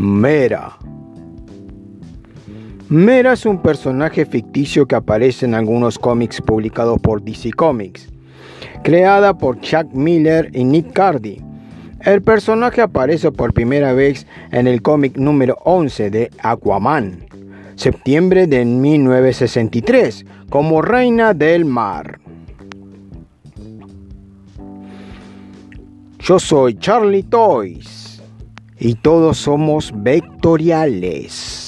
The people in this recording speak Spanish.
Mera. Mera es un personaje ficticio que aparece en algunos cómics publicados por DC Comics, creada por Chuck Miller y Nick Cardy. El personaje aparece por primera vez en el cómic número 11 de Aquaman, septiembre de 1963, como Reina del Mar. Yo soy Charlie Toys y todos somos vectoriales.